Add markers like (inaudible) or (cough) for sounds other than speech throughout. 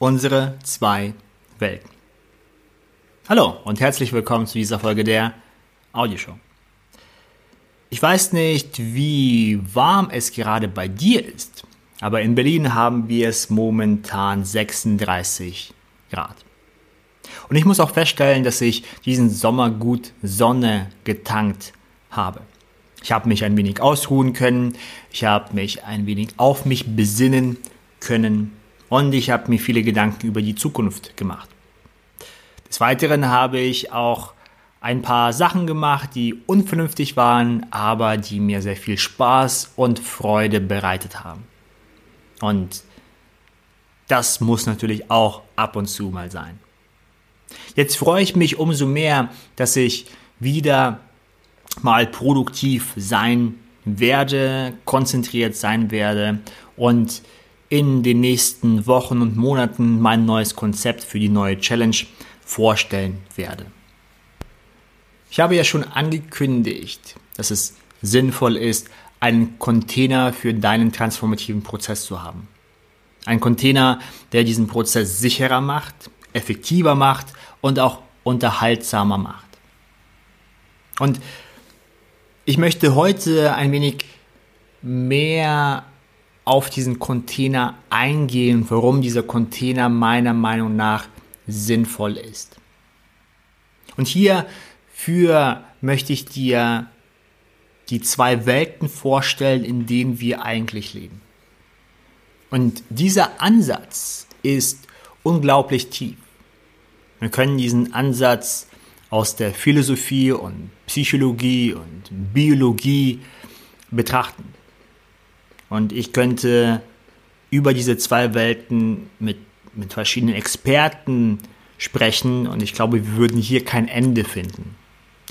unsere zwei Welten. Hallo und herzlich willkommen zu dieser Folge der Audioshow. Ich weiß nicht, wie warm es gerade bei dir ist, aber in Berlin haben wir es momentan 36 Grad. Und ich muss auch feststellen, dass ich diesen Sommer gut Sonne getankt habe. Ich habe mich ein wenig ausruhen können, ich habe mich ein wenig auf mich besinnen können und ich habe mir viele Gedanken über die Zukunft gemacht. Des Weiteren habe ich auch ein paar Sachen gemacht, die unvernünftig waren, aber die mir sehr viel Spaß und Freude bereitet haben. Und das muss natürlich auch ab und zu mal sein. Jetzt freue ich mich umso mehr, dass ich wieder mal produktiv sein werde, konzentriert sein werde und in den nächsten Wochen und Monaten mein neues Konzept für die neue Challenge vorstellen werde. Ich habe ja schon angekündigt, dass es sinnvoll ist, einen Container für deinen transformativen Prozess zu haben. Ein Container, der diesen Prozess sicherer macht, effektiver macht und auch unterhaltsamer macht. Und ich möchte heute ein wenig mehr auf diesen Container eingehen, warum dieser Container meiner Meinung nach sinnvoll ist. Und hierfür möchte ich dir die zwei Welten vorstellen, in denen wir eigentlich leben. Und dieser Ansatz ist unglaublich tief. Wir können diesen Ansatz aus der Philosophie und Psychologie und Biologie betrachten. Und ich könnte über diese zwei Welten mit, mit verschiedenen Experten sprechen und ich glaube, wir würden hier kein Ende finden.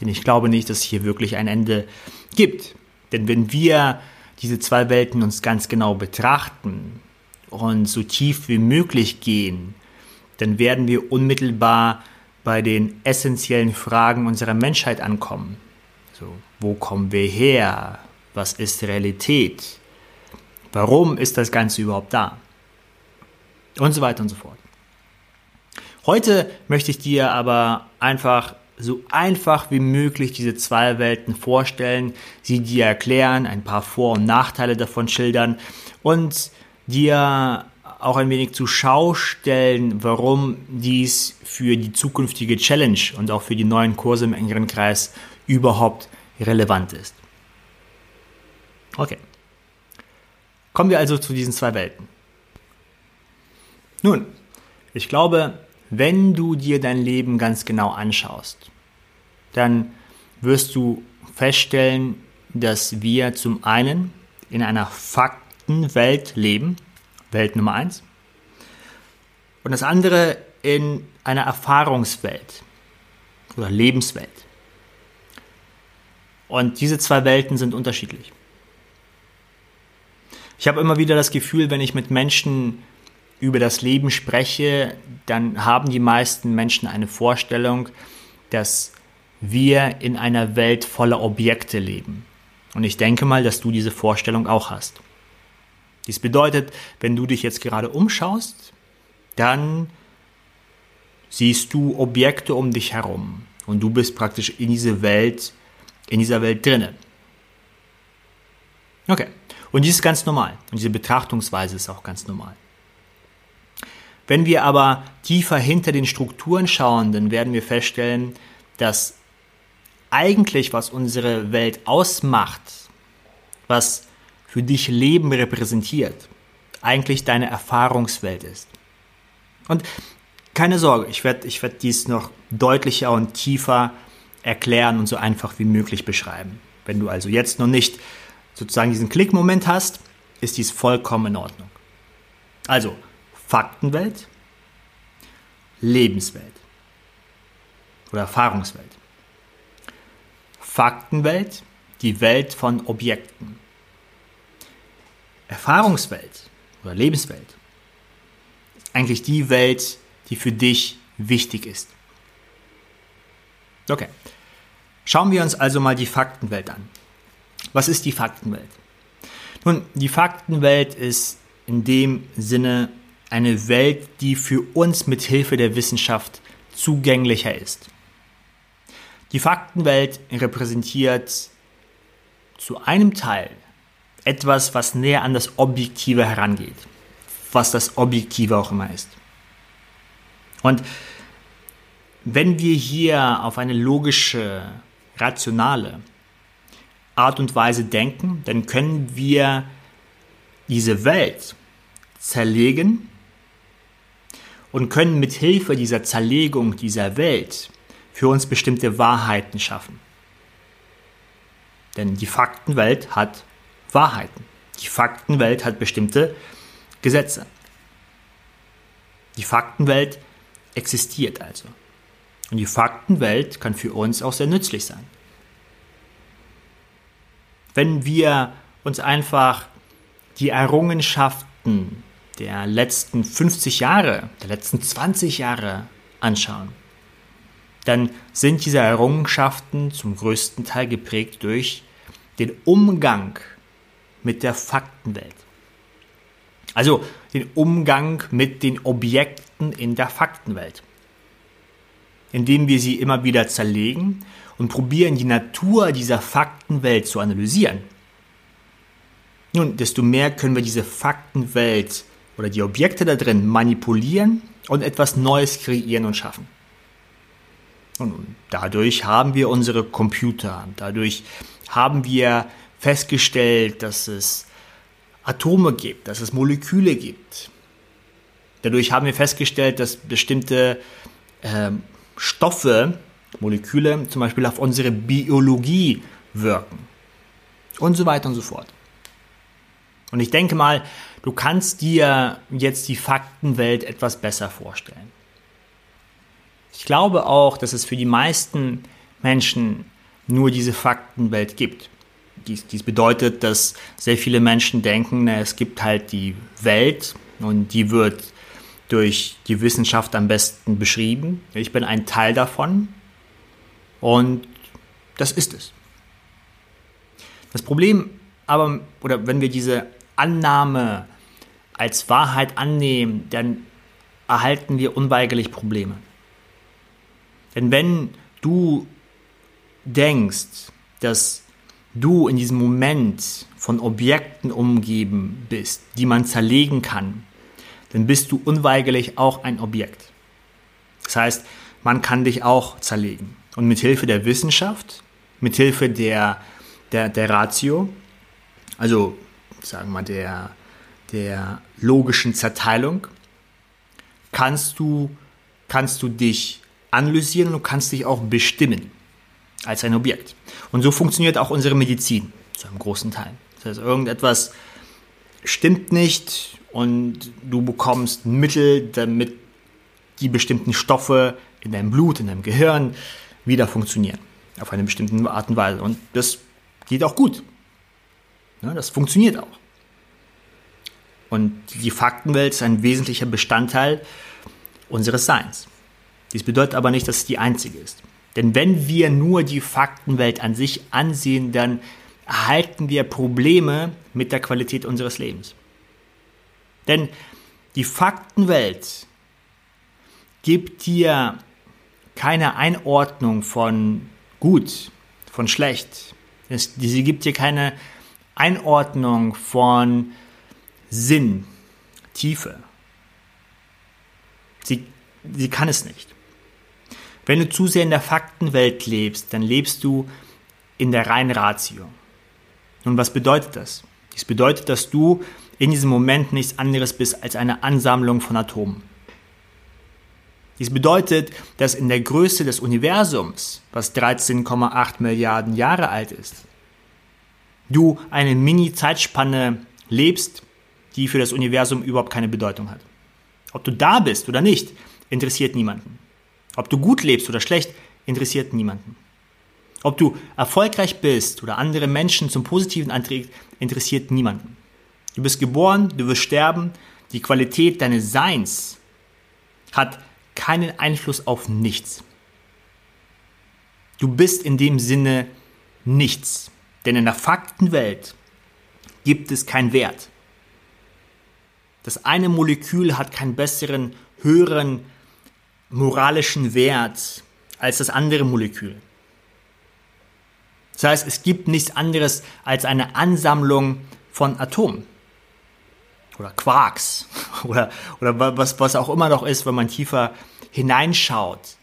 Denn ich glaube nicht, dass es hier wirklich ein Ende gibt. Denn wenn wir diese zwei Welten uns ganz genau betrachten und so tief wie möglich gehen, dann werden wir unmittelbar bei den essentiellen Fragen unserer Menschheit ankommen. So, wo kommen wir her? Was ist Realität? Warum ist das Ganze überhaupt da? Und so weiter und so fort. Heute möchte ich dir aber einfach so einfach wie möglich diese zwei Welten vorstellen, sie dir erklären, ein paar Vor- und Nachteile davon schildern und dir auch ein wenig zur Schau stellen, warum dies für die zukünftige Challenge und auch für die neuen Kurse im engeren Kreis überhaupt relevant ist. Okay. Kommen wir also zu diesen zwei Welten. Nun, ich glaube, wenn du dir dein Leben ganz genau anschaust, dann wirst du feststellen, dass wir zum einen in einer Faktenwelt leben, Welt Nummer eins. Und das andere in einer Erfahrungswelt oder Lebenswelt. Und diese zwei Welten sind unterschiedlich. Ich habe immer wieder das Gefühl, wenn ich mit Menschen über das Leben spreche, dann haben die meisten Menschen eine Vorstellung, dass wir in einer Welt voller Objekte leben. Und ich denke mal, dass du diese Vorstellung auch hast. Dies bedeutet, wenn du dich jetzt gerade umschaust, dann siehst du Objekte um dich herum und du bist praktisch in diese Welt, in dieser Welt drinnen. Okay. Und dies ist ganz normal. Und diese Betrachtungsweise ist auch ganz normal. Wenn wir aber tiefer hinter den Strukturen schauen, dann werden wir feststellen, dass eigentlich was unsere Welt ausmacht, was für dich Leben repräsentiert, eigentlich deine Erfahrungswelt ist. Und keine Sorge, ich werde ich werd dies noch deutlicher und tiefer erklären und so einfach wie möglich beschreiben. Wenn du also jetzt noch nicht sozusagen diesen Klickmoment hast, ist dies vollkommen in Ordnung. Also Faktenwelt, Lebenswelt oder Erfahrungswelt. Faktenwelt, die Welt von Objekten. Erfahrungswelt oder Lebenswelt eigentlich die Welt, die für dich wichtig ist. Okay. Schauen wir uns also mal die Faktenwelt an. Was ist die Faktenwelt? Nun, die Faktenwelt ist in dem Sinne eine Welt, die für uns mit Hilfe der Wissenschaft zugänglicher ist. Die Faktenwelt repräsentiert zu einem Teil etwas, was näher an das Objektive herangeht, was das Objektive auch immer ist. Und wenn wir hier auf eine logische, rationale Art und Weise denken, dann können wir diese Welt zerlegen und können mit Hilfe dieser Zerlegung dieser Welt für uns bestimmte Wahrheiten schaffen. Denn die Faktenwelt hat Wahrheiten. Die Faktenwelt hat bestimmte Gesetze. Die Faktenwelt existiert also. Und die Faktenwelt kann für uns auch sehr nützlich sein. Wenn wir uns einfach die Errungenschaften der letzten 50 Jahre, der letzten 20 Jahre anschauen, dann sind diese Errungenschaften zum größten Teil geprägt durch den Umgang mit der Faktenwelt. Also den Umgang mit den Objekten in der Faktenwelt. Indem wir sie immer wieder zerlegen und probieren, die Natur dieser Faktenwelt zu analysieren. Nun, desto mehr können wir diese Faktenwelt oder die Objekte da drin manipulieren und etwas Neues kreieren und schaffen. Und dadurch haben wir unsere Computer, dadurch haben wir festgestellt, dass es Atome gibt, dass es Moleküle gibt. Dadurch haben wir festgestellt, dass bestimmte äh, Stoffe, Moleküle zum Beispiel auf unsere Biologie wirken. Und so weiter und so fort. Und ich denke mal, du kannst dir jetzt die Faktenwelt etwas besser vorstellen. Ich glaube auch, dass es für die meisten Menschen nur diese Faktenwelt gibt. Dies, dies bedeutet, dass sehr viele Menschen denken, es gibt halt die Welt und die wird durch die Wissenschaft am besten beschrieben. Ich bin ein Teil davon und das ist es. Das Problem aber, oder wenn wir diese Annahme als Wahrheit annehmen, dann erhalten wir unweigerlich Probleme. Denn wenn du denkst, dass du in diesem Moment von Objekten umgeben bist, die man zerlegen kann, dann bist du unweigerlich auch ein Objekt. Das heißt, man kann dich auch zerlegen. Und mit Hilfe der Wissenschaft, mit Hilfe der, der, der Ratio, also sagen wir mal der, der logischen Zerteilung, kannst du, kannst du dich analysieren und kannst dich auch bestimmen als ein Objekt. Und so funktioniert auch unsere Medizin zu einem großen Teil. Das heißt, irgendetwas stimmt nicht und du bekommst Mittel, damit die bestimmten Stoffe in deinem Blut, in deinem Gehirn wieder funktionieren. Auf eine bestimmte Art und Weise. Und das geht auch gut. das funktioniert auch. Und die Faktenwelt ist ein wesentlicher Bestandteil unseres Seins. Dies bedeutet aber nicht, dass es die einzige ist. Denn wenn wir nur die Faktenwelt an sich ansehen, dann erhalten wir Probleme mit der Qualität unseres Lebens. Denn die Faktenwelt gibt dir keine Einordnung von gut, von schlecht. Sie gibt dir keine Einordnung von Sinn, Tiefe. Sie, sie kann es nicht. Wenn du zu sehr in der Faktenwelt lebst, dann lebst du in der reinen Ratio. Und was bedeutet das? Das bedeutet, dass du in diesem Moment nichts anderes bist als eine Ansammlung von Atomen. Dies bedeutet, dass in der Größe des Universums, was 13,8 Milliarden Jahre alt ist, du eine Mini-Zeitspanne lebst, die für das Universum überhaupt keine Bedeutung hat. Ob du da bist oder nicht, interessiert niemanden. Ob du gut lebst oder schlecht, interessiert niemanden. Ob du erfolgreich bist oder andere Menschen zum Positiven anträgst, interessiert niemanden. Du bist geboren, du wirst sterben. Die Qualität deines Seins hat keinen Einfluss auf nichts. Du bist in dem Sinne nichts. Denn in der Faktenwelt gibt es keinen Wert. Das eine Molekül hat keinen besseren, höheren moralischen Wert als das andere Molekül. Das heißt, es gibt nichts anderes als eine Ansammlung von Atomen oder Quarks (laughs) oder, oder was, was auch immer noch ist, wenn man tiefer hineinschaut.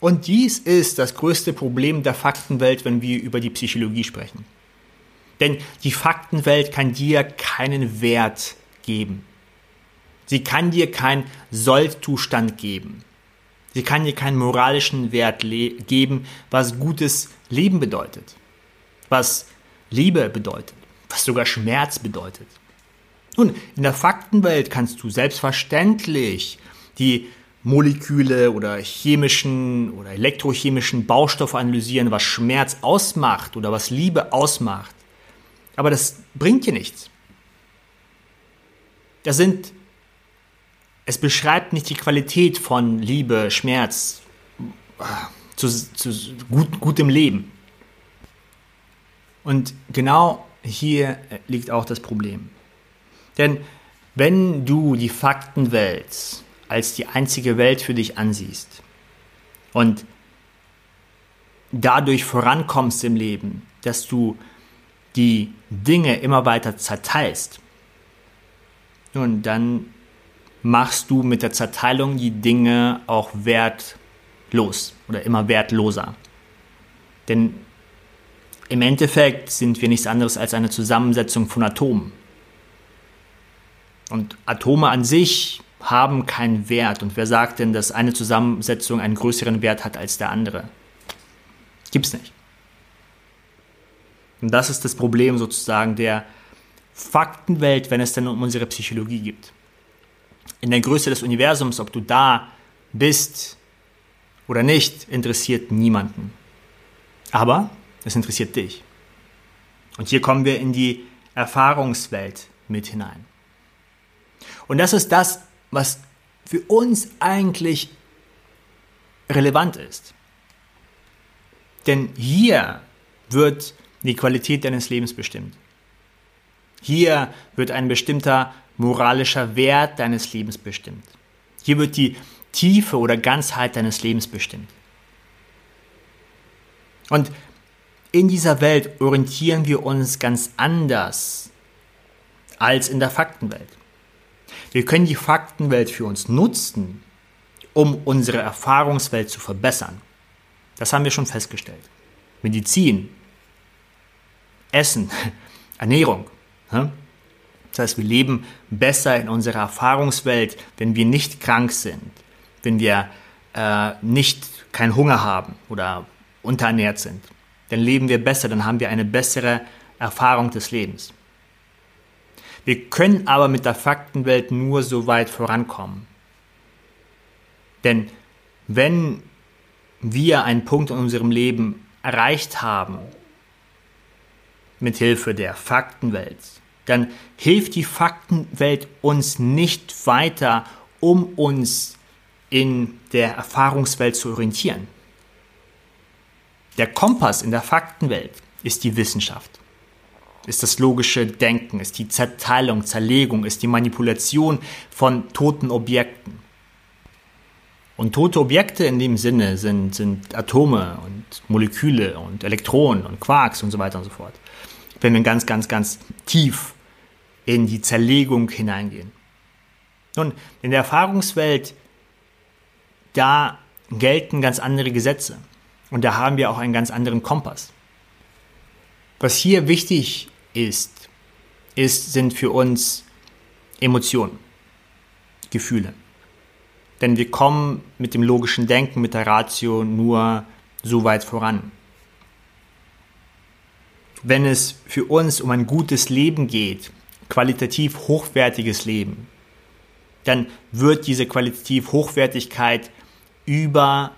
Und dies ist das größte Problem der Faktenwelt, wenn wir über die Psychologie sprechen. Denn die Faktenwelt kann dir keinen Wert geben. Sie kann dir keinen Sollzustand geben. Sie kann dir keinen moralischen Wert geben, was gutes Leben bedeutet, was Liebe bedeutet, was sogar Schmerz bedeutet. Nun, in der Faktenwelt kannst du selbstverständlich die Moleküle oder chemischen oder elektrochemischen Baustoffe analysieren, was Schmerz ausmacht oder was Liebe ausmacht. Aber das bringt dir nichts. Das sind, es beschreibt nicht die Qualität von Liebe, Schmerz, zu, zu gut, gutem Leben. Und genau hier liegt auch das Problem. Denn wenn du die Faktenwelt als die einzige Welt für dich ansiehst und dadurch vorankommst im Leben, dass du die Dinge immer weiter zerteilst, nun, dann machst du mit der Zerteilung die Dinge auch wertlos oder immer wertloser. Denn im Endeffekt sind wir nichts anderes als eine Zusammensetzung von Atomen. Und Atome an sich haben keinen Wert. Und wer sagt denn, dass eine Zusammensetzung einen größeren Wert hat als der andere? Gibt's nicht. Und das ist das Problem sozusagen der Faktenwelt, wenn es denn um unsere Psychologie geht. In der Größe des Universums, ob du da bist oder nicht, interessiert niemanden. Aber es interessiert dich. Und hier kommen wir in die Erfahrungswelt mit hinein. Und das ist das, was für uns eigentlich relevant ist. Denn hier wird die Qualität deines Lebens bestimmt. Hier wird ein bestimmter moralischer Wert deines Lebens bestimmt. Hier wird die Tiefe oder Ganzheit deines Lebens bestimmt. Und in dieser Welt orientieren wir uns ganz anders als in der Faktenwelt. Wir können die Faktenwelt für uns nutzen, um unsere Erfahrungswelt zu verbessern. Das haben wir schon festgestellt. Medizin, Essen, (laughs) Ernährung. Das heißt, wir leben besser in unserer Erfahrungswelt, wenn wir nicht krank sind, wenn wir äh, nicht keinen Hunger haben oder unterernährt sind. Dann leben wir besser, dann haben wir eine bessere Erfahrung des Lebens. Wir können aber mit der Faktenwelt nur so weit vorankommen. Denn wenn wir einen Punkt in unserem Leben erreicht haben, mit Hilfe der Faktenwelt, dann hilft die Faktenwelt uns nicht weiter, um uns in der Erfahrungswelt zu orientieren. Der Kompass in der Faktenwelt ist die Wissenschaft ist das logische Denken, ist die Zerteilung, Zerlegung, ist die Manipulation von toten Objekten. Und tote Objekte in dem Sinne sind, sind Atome und Moleküle und Elektronen und Quarks und so weiter und so fort. Wenn wir ganz, ganz, ganz tief in die Zerlegung hineingehen. Nun, in der Erfahrungswelt, da gelten ganz andere Gesetze. Und da haben wir auch einen ganz anderen Kompass. Was hier wichtig ist, ist, sind für uns Emotionen, Gefühle. Denn wir kommen mit dem logischen Denken, mit der Ratio nur so weit voran. Wenn es für uns um ein gutes Leben geht, qualitativ hochwertiges Leben, dann wird diese qualitativ Hochwertigkeit über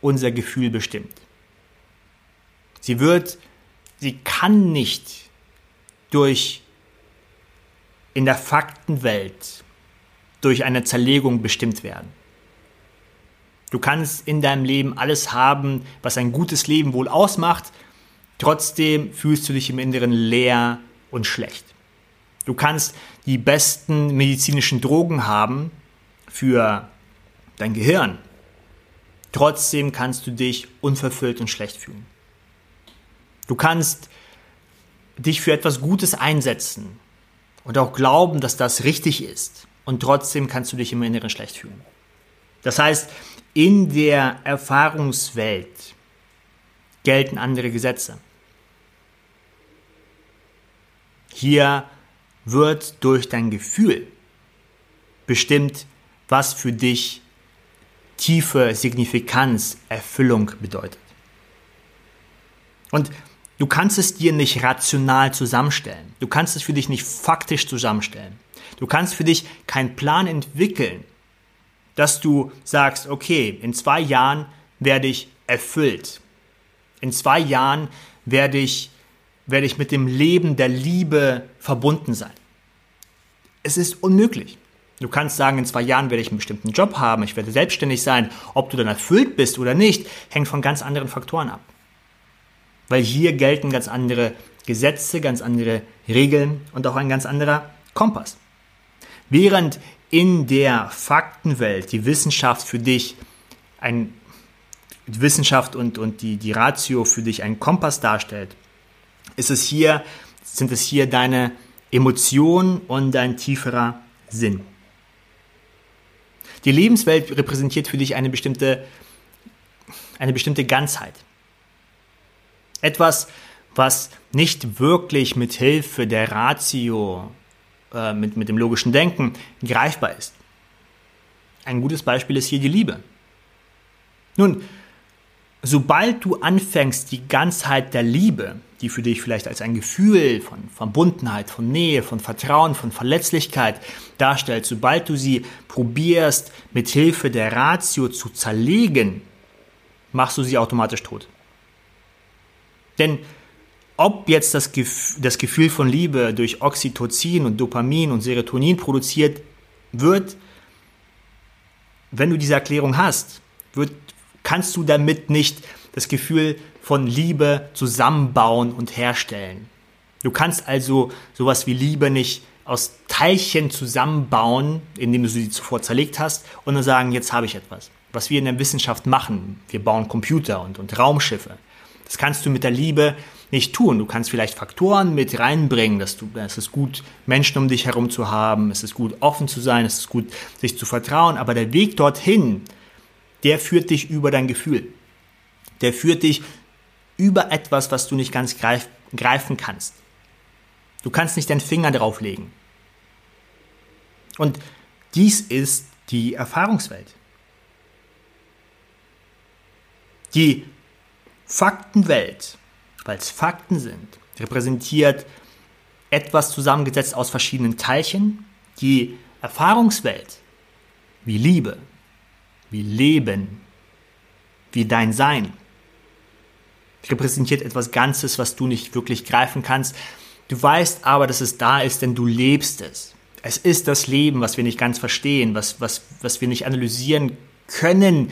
unser Gefühl bestimmt. Sie wird, sie kann nicht durch in der Faktenwelt durch eine Zerlegung bestimmt werden. Du kannst in deinem Leben alles haben, was ein gutes Leben wohl ausmacht, trotzdem fühlst du dich im Inneren leer und schlecht. Du kannst die besten medizinischen Drogen haben für dein Gehirn. Trotzdem kannst du dich unverfüllt und schlecht fühlen. Du kannst dich für etwas Gutes einsetzen und auch glauben, dass das richtig ist. Und trotzdem kannst du dich im Inneren schlecht fühlen. Das heißt, in der Erfahrungswelt gelten andere Gesetze. Hier wird durch dein Gefühl bestimmt, was für dich tiefe Signifikanz, Erfüllung bedeutet. Und du kannst es dir nicht rational zusammenstellen. Du kannst es für dich nicht faktisch zusammenstellen. Du kannst für dich keinen Plan entwickeln, dass du sagst, okay, in zwei Jahren werde ich erfüllt. In zwei Jahren werde ich, werde ich mit dem Leben der Liebe verbunden sein. Es ist unmöglich. Du kannst sagen, in zwei Jahren werde ich einen bestimmten Job haben, ich werde selbstständig sein. Ob du dann erfüllt bist oder nicht, hängt von ganz anderen Faktoren ab. Weil hier gelten ganz andere Gesetze, ganz andere Regeln und auch ein ganz anderer Kompass. Während in der Faktenwelt die Wissenschaft für dich ein die Wissenschaft und, und die, die Ratio für dich einen Kompass darstellt, ist es hier, sind es hier deine Emotionen und dein tieferer Sinn. Die Lebenswelt repräsentiert für dich eine bestimmte, eine bestimmte Ganzheit. Etwas, was nicht wirklich mit Hilfe der Ratio, äh, mit, mit dem logischen Denken greifbar ist. Ein gutes Beispiel ist hier die Liebe. Nun, sobald du anfängst, die Ganzheit der Liebe, die für dich vielleicht als ein Gefühl von Verbundenheit, von Nähe, von Vertrauen, von Verletzlichkeit darstellt, sobald du sie probierst, mit Hilfe der Ratio zu zerlegen, machst du sie automatisch tot. Denn ob jetzt das, das Gefühl von Liebe durch Oxytocin und Dopamin und Serotonin produziert wird, wenn du diese Erklärung hast, wird kannst du damit nicht das Gefühl von Liebe zusammenbauen und herstellen. Du kannst also sowas wie Liebe nicht aus Teilchen zusammenbauen, indem du sie zuvor zerlegt hast, und dann sagen, jetzt habe ich etwas. Was wir in der Wissenschaft machen, wir bauen Computer und, und Raumschiffe. Das kannst du mit der Liebe nicht tun. Du kannst vielleicht Faktoren mit reinbringen, dass du, es ist gut, Menschen um dich herum zu haben, es ist gut, offen zu sein, es ist gut, sich zu vertrauen, aber der Weg dorthin der führt dich über dein Gefühl. Der führt dich über etwas, was du nicht ganz greif, greifen kannst. Du kannst nicht deinen Finger drauflegen. Und dies ist die Erfahrungswelt. Die Faktenwelt, weil es Fakten sind, repräsentiert etwas zusammengesetzt aus verschiedenen Teilchen. Die Erfahrungswelt, wie Liebe, wie Leben, wie dein Sein. Repräsentiert etwas Ganzes, was du nicht wirklich greifen kannst. Du weißt aber, dass es da ist, denn du lebst es. Es ist das Leben, was wir nicht ganz verstehen, was, was, was wir nicht analysieren können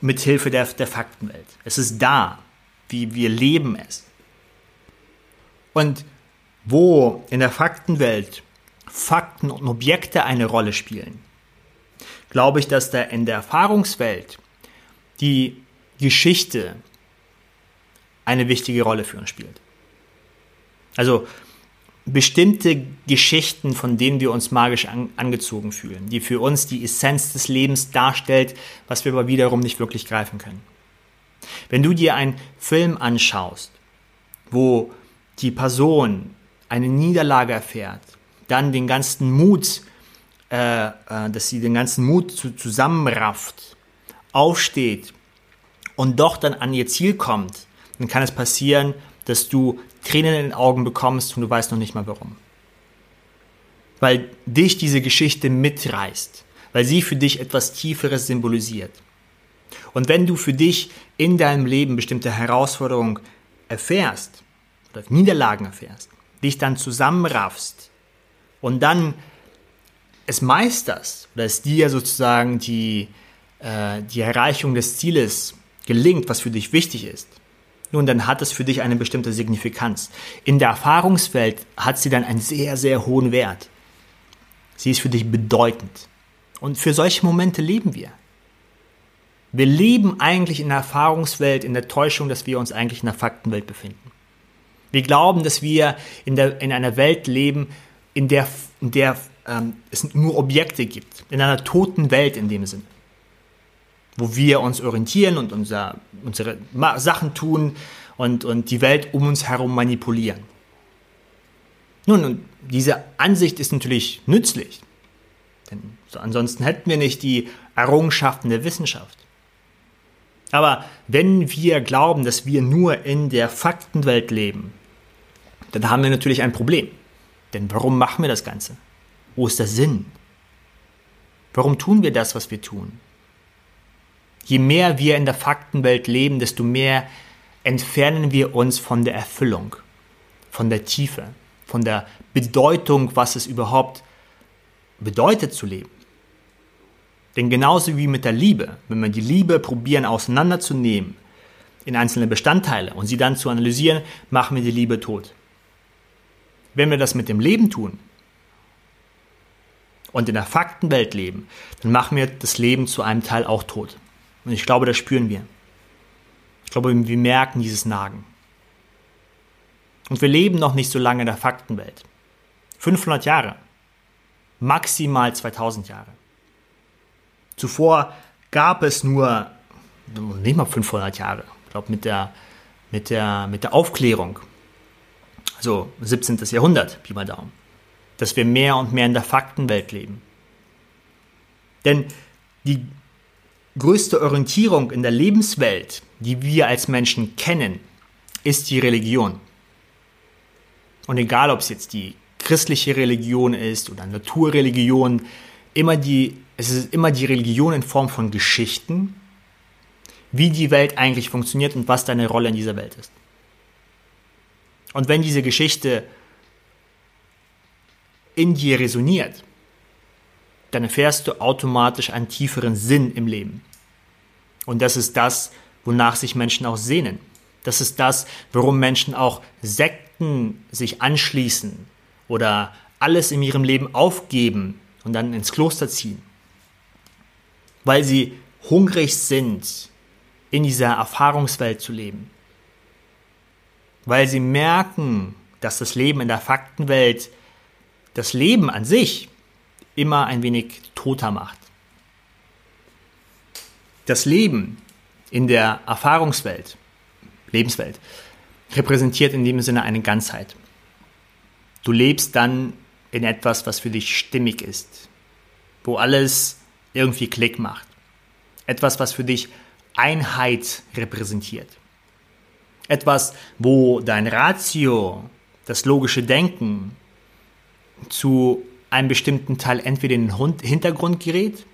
mit Hilfe der, der Faktenwelt. Es ist da, wie wir leben es. Und wo in der Faktenwelt Fakten und Objekte eine Rolle spielen, glaube ich, dass da in der Erfahrungswelt die Geschichte eine wichtige Rolle für uns spielt. Also bestimmte Geschichten, von denen wir uns magisch an, angezogen fühlen, die für uns die Essenz des Lebens darstellt, was wir aber wiederum nicht wirklich greifen können. Wenn du dir einen Film anschaust, wo die Person eine Niederlage erfährt, dann den ganzen Mut äh, äh, dass sie den ganzen Mut zu, zusammenrafft, aufsteht und doch dann an ihr Ziel kommt, dann kann es passieren, dass du Tränen in den Augen bekommst und du weißt noch nicht mal warum. Weil dich diese Geschichte mitreißt, weil sie für dich etwas Tieferes symbolisiert. Und wenn du für dich in deinem Leben bestimmte Herausforderungen erfährst oder Niederlagen erfährst, dich dann zusammenraffst und dann es meisterst, oder es dir sozusagen die, äh, die Erreichung des Zieles gelingt, was für dich wichtig ist, nun, dann hat es für dich eine bestimmte Signifikanz. In der Erfahrungswelt hat sie dann einen sehr, sehr hohen Wert. Sie ist für dich bedeutend. Und für solche Momente leben wir. Wir leben eigentlich in der Erfahrungswelt, in der Täuschung, dass wir uns eigentlich in der Faktenwelt befinden. Wir glauben, dass wir in, der, in einer Welt leben, in der, in der ähm, es nur Objekte gibt. In einer toten Welt in dem Sinne. Wo wir uns orientieren und unser, unsere Sachen tun und, und die Welt um uns herum manipulieren. Nun, diese Ansicht ist natürlich nützlich. Denn so ansonsten hätten wir nicht die Errungenschaften der Wissenschaft. Aber wenn wir glauben, dass wir nur in der Faktenwelt leben, dann haben wir natürlich ein Problem. Denn warum machen wir das Ganze? Wo ist der Sinn? Warum tun wir das, was wir tun? Je mehr wir in der Faktenwelt leben, desto mehr entfernen wir uns von der Erfüllung, von der Tiefe, von der Bedeutung, was es überhaupt bedeutet zu leben. Denn genauso wie mit der Liebe, wenn wir die Liebe probieren auseinanderzunehmen in einzelne Bestandteile und sie dann zu analysieren, machen wir die Liebe tot. Wenn wir das mit dem Leben tun und in der Faktenwelt leben, dann machen wir das Leben zu einem Teil auch tot. Und ich glaube, das spüren wir. Ich glaube, wir merken dieses Nagen. Und wir leben noch nicht so lange in der Faktenwelt. 500 Jahre. Maximal 2000 Jahre. Zuvor gab es nur, nicht mal 500 Jahre, ich glaube mit der, mit, der, mit der Aufklärung, also 17. Jahrhundert, Pi mal Daumen, dass wir mehr und mehr in der Faktenwelt leben. Denn die größte Orientierung in der Lebenswelt, die wir als Menschen kennen, ist die Religion. Und egal, ob es jetzt die christliche Religion ist oder Naturreligion, immer die es ist immer die Religion in Form von Geschichten, wie die Welt eigentlich funktioniert und was deine Rolle in dieser Welt ist. Und wenn diese Geschichte in dir resoniert, dann erfährst du automatisch einen tieferen Sinn im Leben. Und das ist das, wonach sich Menschen auch sehnen. Das ist das, warum Menschen auch Sekten sich anschließen oder alles in ihrem Leben aufgeben und dann ins Kloster ziehen weil sie hungrig sind, in dieser Erfahrungswelt zu leben. Weil sie merken, dass das Leben in der Faktenwelt das Leben an sich immer ein wenig toter macht. Das Leben in der Erfahrungswelt, Lebenswelt, repräsentiert in dem Sinne eine Ganzheit. Du lebst dann in etwas, was für dich stimmig ist, wo alles irgendwie Klick macht. Etwas, was für dich Einheit repräsentiert. Etwas, wo dein Ratio, das logische Denken zu einem bestimmten Teil entweder in den Hintergrund gerät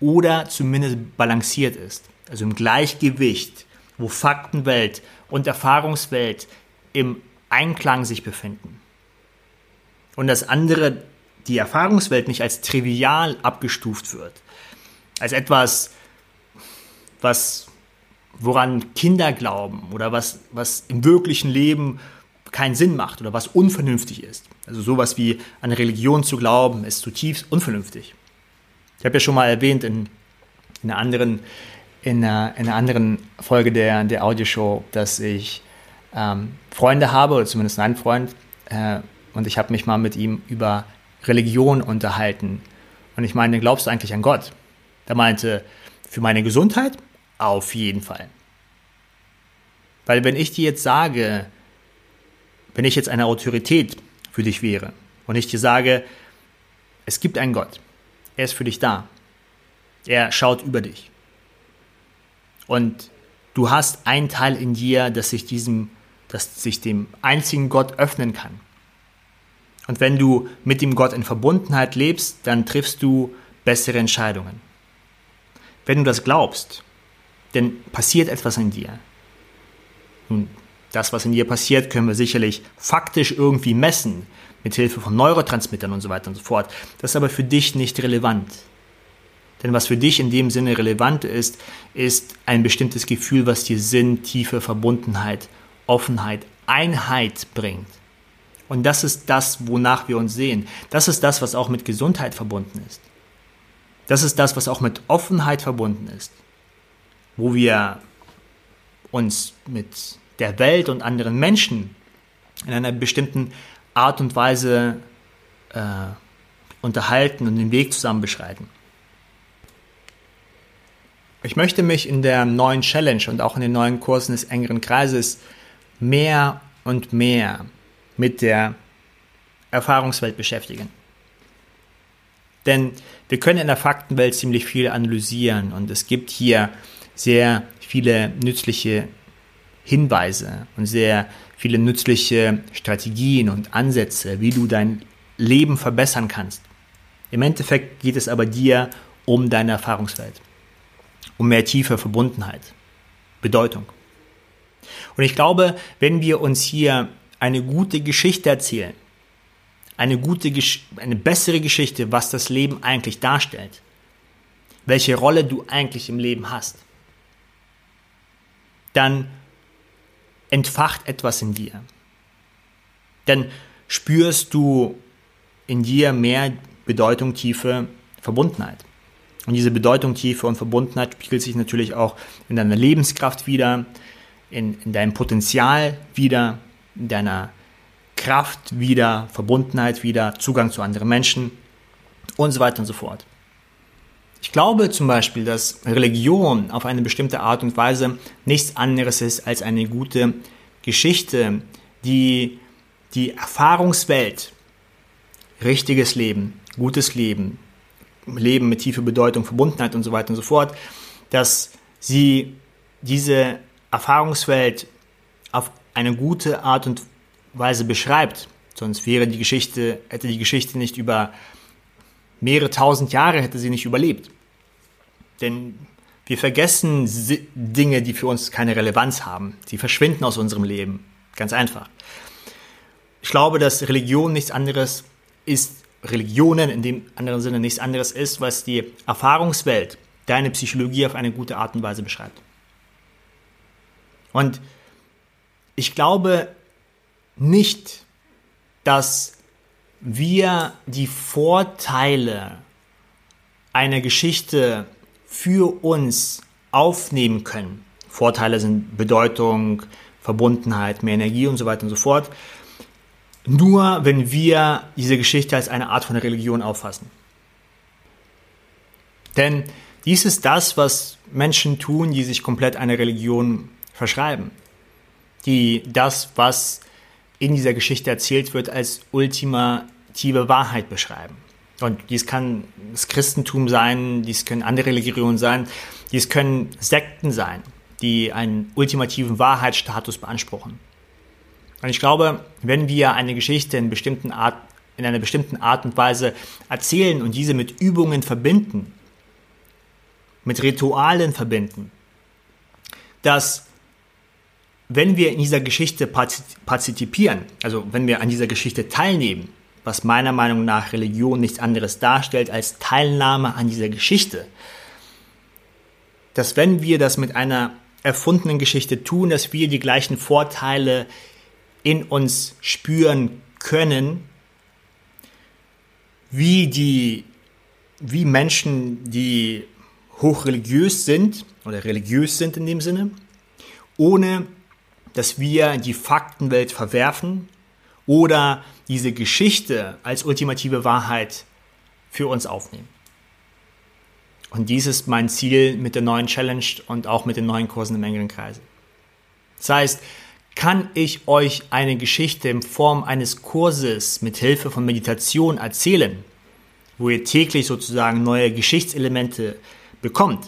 oder zumindest balanciert ist. Also im Gleichgewicht, wo Faktenwelt und Erfahrungswelt im Einklang sich befinden. Und das andere, die Erfahrungswelt nicht als trivial abgestuft wird, als etwas, was, woran Kinder glauben oder was, was im wirklichen Leben keinen Sinn macht oder was unvernünftig ist. Also sowas wie an Religion zu glauben, ist zutiefst unvernünftig. Ich habe ja schon mal erwähnt in, in, einer, anderen, in, einer, in einer anderen Folge der, der Audioshow, dass ich ähm, Freunde habe, oder zumindest einen Freund, äh, und ich habe mich mal mit ihm über Religion unterhalten. Und ich meine, glaubst du eigentlich an Gott? Er meinte, für meine Gesundheit auf jeden Fall. Weil wenn ich dir jetzt sage, wenn ich jetzt eine Autorität für dich wäre und ich dir sage, es gibt einen Gott, er ist für dich da, er schaut über dich und du hast einen Teil in dir, das sich diesem, das sich dem einzigen Gott öffnen kann. Und wenn du mit dem Gott in Verbundenheit lebst, dann triffst du bessere Entscheidungen. Wenn du das glaubst, dann passiert etwas in dir. Und das, was in dir passiert, können wir sicherlich faktisch irgendwie messen, mit Hilfe von Neurotransmittern und so weiter und so fort. Das ist aber für dich nicht relevant. Denn was für dich in dem Sinne relevant ist, ist ein bestimmtes Gefühl, was dir Sinn, Tiefe, Verbundenheit, Offenheit, Einheit bringt. Und das ist das, wonach wir uns sehen. Das ist das, was auch mit Gesundheit verbunden ist. Das ist das, was auch mit Offenheit verbunden ist. Wo wir uns mit der Welt und anderen Menschen in einer bestimmten Art und Weise äh, unterhalten und den Weg zusammen beschreiten. Ich möchte mich in der neuen Challenge und auch in den neuen Kursen des engeren Kreises mehr und mehr mit der Erfahrungswelt beschäftigen. Denn wir können in der Faktenwelt ziemlich viel analysieren und es gibt hier sehr viele nützliche Hinweise und sehr viele nützliche Strategien und Ansätze, wie du dein Leben verbessern kannst. Im Endeffekt geht es aber dir um deine Erfahrungswelt um mehr tiefe Verbundenheit, Bedeutung. Und ich glaube, wenn wir uns hier eine gute Geschichte erzählen, eine gute, eine bessere Geschichte, was das Leben eigentlich darstellt, welche Rolle du eigentlich im Leben hast, dann entfacht etwas in dir. Dann spürst du in dir mehr Bedeutung, Tiefe, Verbundenheit. Und diese Bedeutung, Tiefe und Verbundenheit spiegelt sich natürlich auch in deiner Lebenskraft wieder, in, in deinem Potenzial wieder, in deiner Kraft wieder, Verbundenheit wieder, Zugang zu anderen Menschen und so weiter und so fort. Ich glaube zum Beispiel, dass Religion auf eine bestimmte Art und Weise nichts anderes ist als eine gute Geschichte, die die Erfahrungswelt, richtiges Leben, gutes Leben, Leben mit tiefer Bedeutung, Verbundenheit und so weiter und so fort, dass sie diese Erfahrungswelt auf eine gute Art und Weise beschreibt. Sonst wäre die Geschichte, hätte die Geschichte nicht über mehrere tausend Jahre hätte sie nicht überlebt. Denn wir vergessen Dinge, die für uns keine Relevanz haben. Sie verschwinden aus unserem Leben. Ganz einfach. Ich glaube, dass Religion nichts anderes ist Religionen in dem anderen Sinne nichts anderes ist, was die Erfahrungswelt, deine Psychologie auf eine gute Art und Weise beschreibt. Und ich glaube nicht, dass wir die Vorteile einer Geschichte für uns aufnehmen können. Vorteile sind Bedeutung, Verbundenheit, mehr Energie und so weiter und so fort nur wenn wir diese Geschichte als eine Art von Religion auffassen. Denn dies ist das, was Menschen tun, die sich komplett einer Religion verschreiben. Die das, was in dieser Geschichte erzählt wird, als ultimative Wahrheit beschreiben. Und dies kann das Christentum sein, dies können andere Religionen sein, dies können Sekten sein, die einen ultimativen Wahrheitsstatus beanspruchen. Und ich glaube, wenn wir eine Geschichte in, bestimmten Art, in einer bestimmten Art und Weise erzählen und diese mit Übungen verbinden, mit Ritualen verbinden, dass wenn wir in dieser Geschichte partizipieren, also wenn wir an dieser Geschichte teilnehmen, was meiner Meinung nach Religion nichts anderes darstellt als Teilnahme an dieser Geschichte, dass wenn wir das mit einer erfundenen Geschichte tun, dass wir die gleichen Vorteile in uns spüren können, wie die, wie Menschen, die hochreligiös sind oder religiös sind in dem Sinne, ohne dass wir die Faktenwelt verwerfen oder diese Geschichte als ultimative Wahrheit für uns aufnehmen. Und dies ist mein Ziel mit der neuen Challenge und auch mit den neuen Kursen im engeren Kreise. Das heißt, kann ich euch eine Geschichte in Form eines Kurses mit Hilfe von Meditation erzählen, wo ihr täglich sozusagen neue Geschichtselemente bekommt,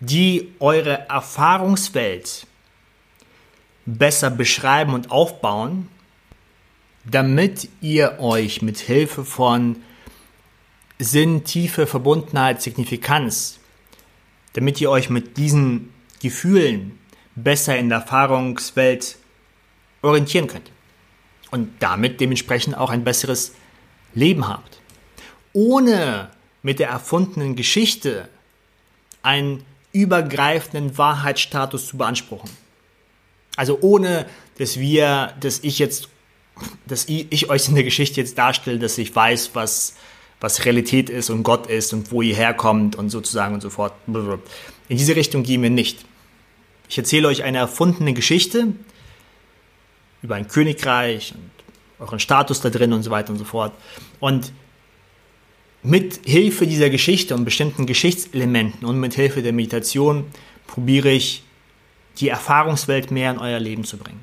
die eure Erfahrungswelt besser beschreiben und aufbauen, damit ihr euch mit Hilfe von Sinn, Tiefe, Verbundenheit, Signifikanz, damit ihr euch mit diesen Gefühlen besser in der Erfahrungswelt orientieren könnt. Und damit dementsprechend auch ein besseres Leben habt. Ohne mit der erfundenen Geschichte einen übergreifenden Wahrheitsstatus zu beanspruchen. Also ohne, dass wir, dass ich jetzt, dass ich euch in der Geschichte jetzt darstelle, dass ich weiß, was, was Realität ist und Gott ist und wo ihr herkommt und sozusagen und so fort. In diese Richtung gehen wir nicht. Ich erzähle euch eine erfundene Geschichte über ein Königreich und euren Status da drin und so weiter und so fort. Und mit Hilfe dieser Geschichte und bestimmten Geschichtselementen und mit Hilfe der Meditation probiere ich die Erfahrungswelt mehr in euer Leben zu bringen.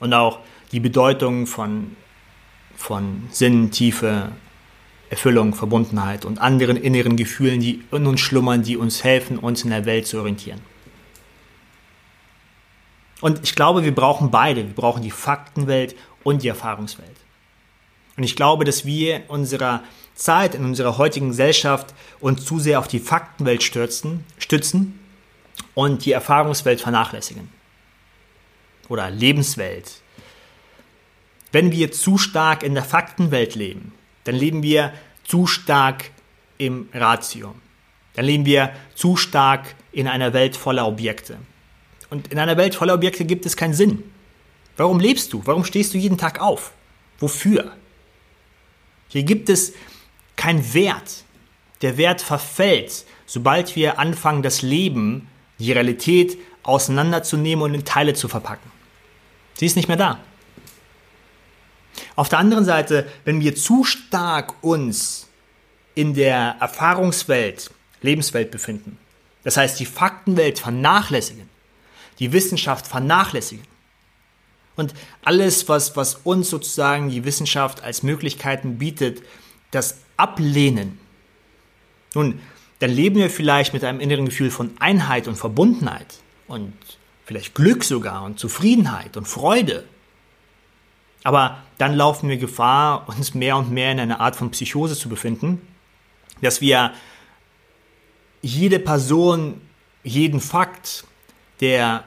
Und auch die Bedeutung von, von Sinn, Tiefe, Erfüllung, Verbundenheit und anderen inneren Gefühlen, die in uns schlummern, die uns helfen, uns in der Welt zu orientieren. Und ich glaube, wir brauchen beide. Wir brauchen die Faktenwelt und die Erfahrungswelt. Und ich glaube, dass wir in unserer Zeit, in unserer heutigen Gesellschaft uns zu sehr auf die Faktenwelt stürzen, stützen und die Erfahrungswelt vernachlässigen. Oder Lebenswelt. Wenn wir zu stark in der Faktenwelt leben, dann leben wir zu stark im Ratio. Dann leben wir zu stark in einer Welt voller Objekte. Und in einer Welt voller Objekte gibt es keinen Sinn. Warum lebst du? Warum stehst du jeden Tag auf? Wofür? Hier gibt es keinen Wert. Der Wert verfällt, sobald wir anfangen, das Leben, die Realität auseinanderzunehmen und in Teile zu verpacken. Sie ist nicht mehr da. Auf der anderen Seite, wenn wir zu stark uns in der Erfahrungswelt, Lebenswelt befinden, das heißt die Faktenwelt vernachlässigen, die Wissenschaft vernachlässigen und alles, was, was uns sozusagen die Wissenschaft als Möglichkeiten bietet, das ablehnen, nun, dann leben wir vielleicht mit einem inneren Gefühl von Einheit und Verbundenheit und vielleicht Glück sogar und Zufriedenheit und Freude. Aber dann laufen wir Gefahr, uns mehr und mehr in einer Art von Psychose zu befinden, dass wir jede Person, jeden Fakt, der,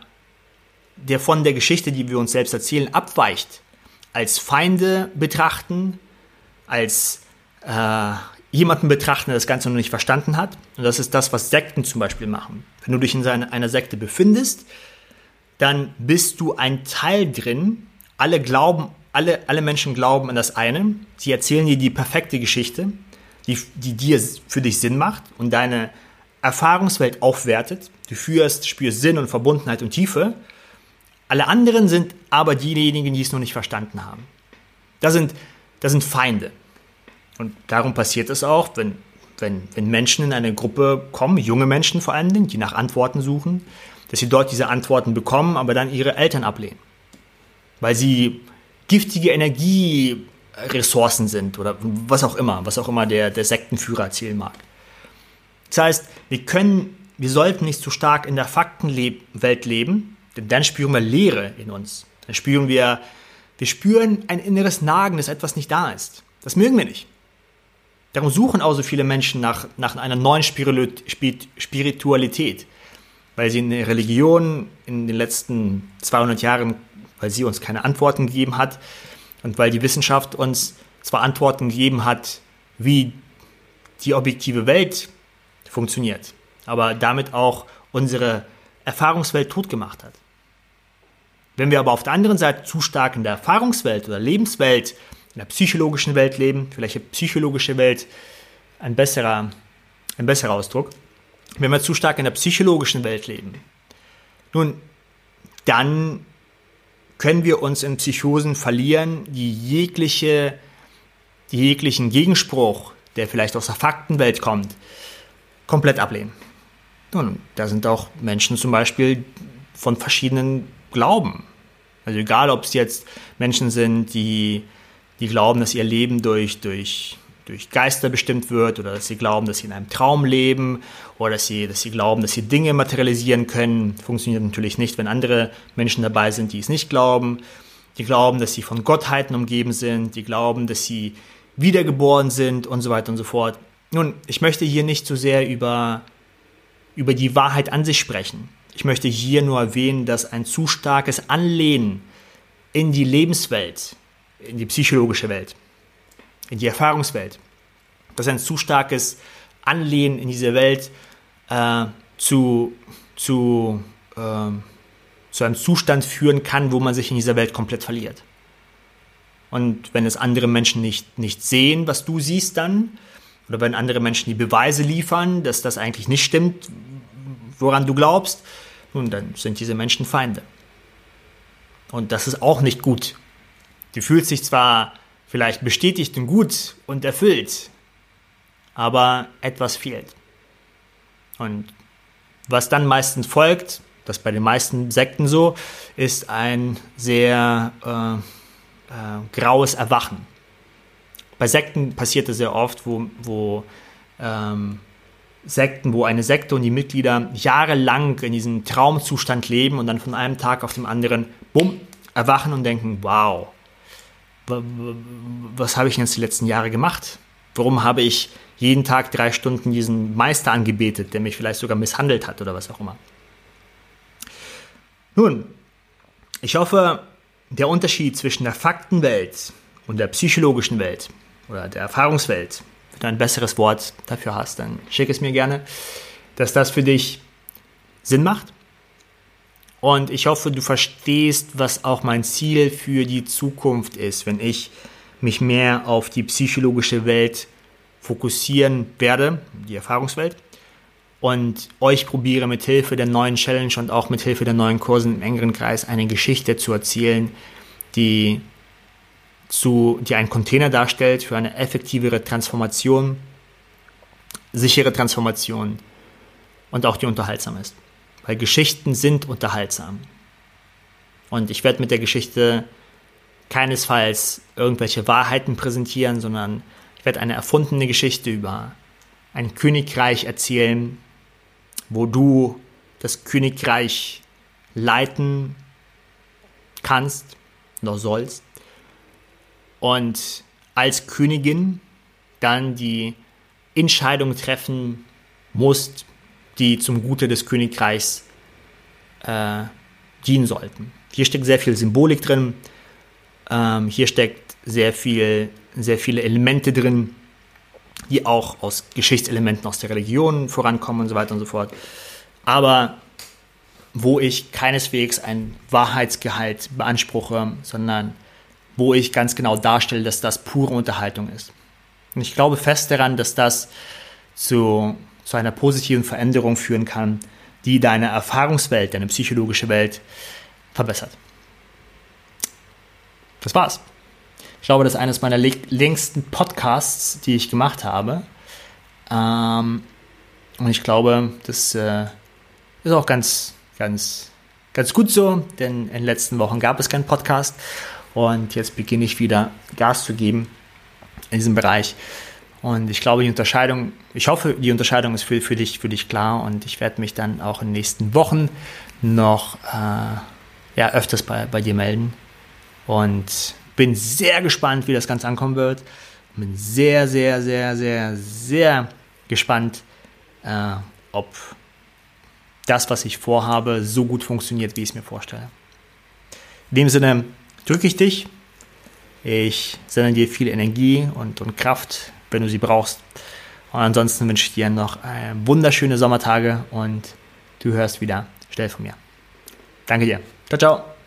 der von der Geschichte, die wir uns selbst erzählen, abweicht, als Feinde betrachten, als äh, jemanden betrachten, der das Ganze noch nicht verstanden hat. Und das ist das, was Sekten zum Beispiel machen. Wenn du dich in einer Sekte befindest, dann bist du ein Teil drin. Alle glauben alle, alle Menschen glauben an das eine. Sie erzählen dir die perfekte Geschichte, die, die dir für dich Sinn macht und deine Erfahrungswelt aufwertet. Du führst, spürst Sinn und Verbundenheit und Tiefe. Alle anderen sind aber diejenigen, die es noch nicht verstanden haben. Das sind, das sind Feinde. Und darum passiert es auch, wenn, wenn, wenn Menschen in eine Gruppe kommen, junge Menschen vor allen Dingen, die nach Antworten suchen, dass sie dort diese Antworten bekommen, aber dann ihre Eltern ablehnen. Weil sie giftige Energieressourcen sind oder was auch immer, was auch immer der, der Sektenführer erzählen mag. Das heißt, wir können, wir sollten nicht zu stark in der Faktenwelt leben, denn dann spüren wir Leere in uns. Dann spüren wir, wir spüren ein inneres Nagen, dass etwas nicht da ist. Das mögen wir nicht. Darum suchen auch so viele Menschen nach, nach einer neuen Spiritualität, weil sie in der Religion in den letzten 200 Jahren weil sie uns keine Antworten gegeben hat und weil die Wissenschaft uns zwar Antworten gegeben hat, wie die objektive Welt funktioniert, aber damit auch unsere Erfahrungswelt tot gemacht hat. Wenn wir aber auf der anderen Seite zu stark in der Erfahrungswelt oder Lebenswelt, in der psychologischen Welt leben, vielleicht die psychologische Welt ein besserer, ein besserer Ausdruck, wenn wir zu stark in der psychologischen Welt leben, nun, dann können wir uns in Psychosen verlieren, die jegliche, die jeglichen Gegenspruch, der vielleicht aus der Faktenwelt kommt, komplett ablehnen. Nun, da sind auch Menschen zum Beispiel von verschiedenen Glauben. Also egal, ob es jetzt Menschen sind, die, die glauben, dass ihr Leben durch, durch durch Geister bestimmt wird oder dass sie glauben, dass sie in einem Traum leben oder dass sie, dass sie glauben, dass sie Dinge materialisieren können. Funktioniert natürlich nicht, wenn andere Menschen dabei sind, die es nicht glauben. Die glauben, dass sie von Gottheiten umgeben sind, die glauben, dass sie wiedergeboren sind und so weiter und so fort. Nun, ich möchte hier nicht so sehr über, über die Wahrheit an sich sprechen. Ich möchte hier nur erwähnen, dass ein zu starkes Anlehnen in die Lebenswelt, in die psychologische Welt, in die Erfahrungswelt. Das ist ein zu starkes Anlehnen in diese Welt äh, zu, zu, äh, zu einem Zustand führen kann, wo man sich in dieser Welt komplett verliert. Und wenn es andere Menschen nicht, nicht sehen, was du siehst dann, oder wenn andere Menschen die Beweise liefern, dass das eigentlich nicht stimmt, woran du glaubst, nun, dann sind diese Menschen Feinde. Und das ist auch nicht gut. Du fühlst dich zwar vielleicht bestätigt und gut und erfüllt, aber etwas fehlt. Und was dann meistens folgt, das bei den meisten Sekten so, ist ein sehr äh, äh, graues Erwachen. Bei Sekten passiert das sehr oft, wo, wo ähm, Sekten, wo eine Sekte und die Mitglieder jahrelang in diesem Traumzustand leben und dann von einem Tag auf den anderen, bumm, erwachen und denken, wow, was habe ich jetzt die letzten Jahre gemacht? Warum habe ich jeden Tag drei Stunden diesen Meister angebetet, der mich vielleicht sogar misshandelt hat oder was auch immer? Nun, ich hoffe, der Unterschied zwischen der Faktenwelt und der psychologischen Welt oder der Erfahrungswelt, wenn du ein besseres Wort dafür hast, dann schick es mir gerne, dass das für dich Sinn macht. Und ich hoffe, du verstehst, was auch mein Ziel für die Zukunft ist, wenn ich mich mehr auf die psychologische Welt fokussieren werde, die Erfahrungswelt, und euch probiere mit Hilfe der neuen Challenge und auch mit Hilfe der neuen Kursen im engeren Kreis eine Geschichte zu erzählen, die zu, die einen Container darstellt für eine effektivere Transformation, sichere Transformation und auch die unterhaltsam ist. Weil Geschichten sind unterhaltsam. Und ich werde mit der Geschichte keinesfalls irgendwelche Wahrheiten präsentieren, sondern ich werde eine erfundene Geschichte über ein Königreich erzählen, wo du das Königreich leiten kannst noch sollst und als Königin dann die Entscheidung treffen musst, die zum Gute des Königreichs äh, dienen sollten. Hier steckt sehr viel Symbolik drin, ähm, hier steckt sehr viel, sehr viele Elemente drin, die auch aus Geschichtselementen aus der Religion vorankommen und so weiter und so fort. Aber wo ich keineswegs ein Wahrheitsgehalt beanspruche, sondern wo ich ganz genau darstelle, dass das pure Unterhaltung ist. Und ich glaube fest daran, dass das zu, zu einer positiven Veränderung führen kann, die deine Erfahrungswelt, deine psychologische Welt verbessert. Das war's. Ich glaube, das ist eines meiner längsten Podcasts, die ich gemacht habe. Ähm, und ich glaube, das äh, ist auch ganz, ganz, ganz gut so, denn in den letzten Wochen gab es keinen Podcast. Und jetzt beginne ich wieder Gas zu geben in diesem Bereich. Und ich glaube, die Unterscheidung, ich hoffe, die Unterscheidung ist für, für, dich, für dich klar. Und ich werde mich dann auch in den nächsten Wochen noch äh, ja, öfters bei, bei dir melden. Und bin sehr gespannt, wie das Ganze ankommen wird. Bin sehr, sehr, sehr, sehr, sehr gespannt, äh, ob das, was ich vorhabe, so gut funktioniert, wie ich es mir vorstelle. In dem Sinne drücke ich dich. Ich sende dir viel Energie und, und Kraft, wenn du sie brauchst. Und ansonsten wünsche ich dir noch äh, wunderschöne Sommertage und du hörst wieder schnell von mir. Danke dir. Ciao, ciao.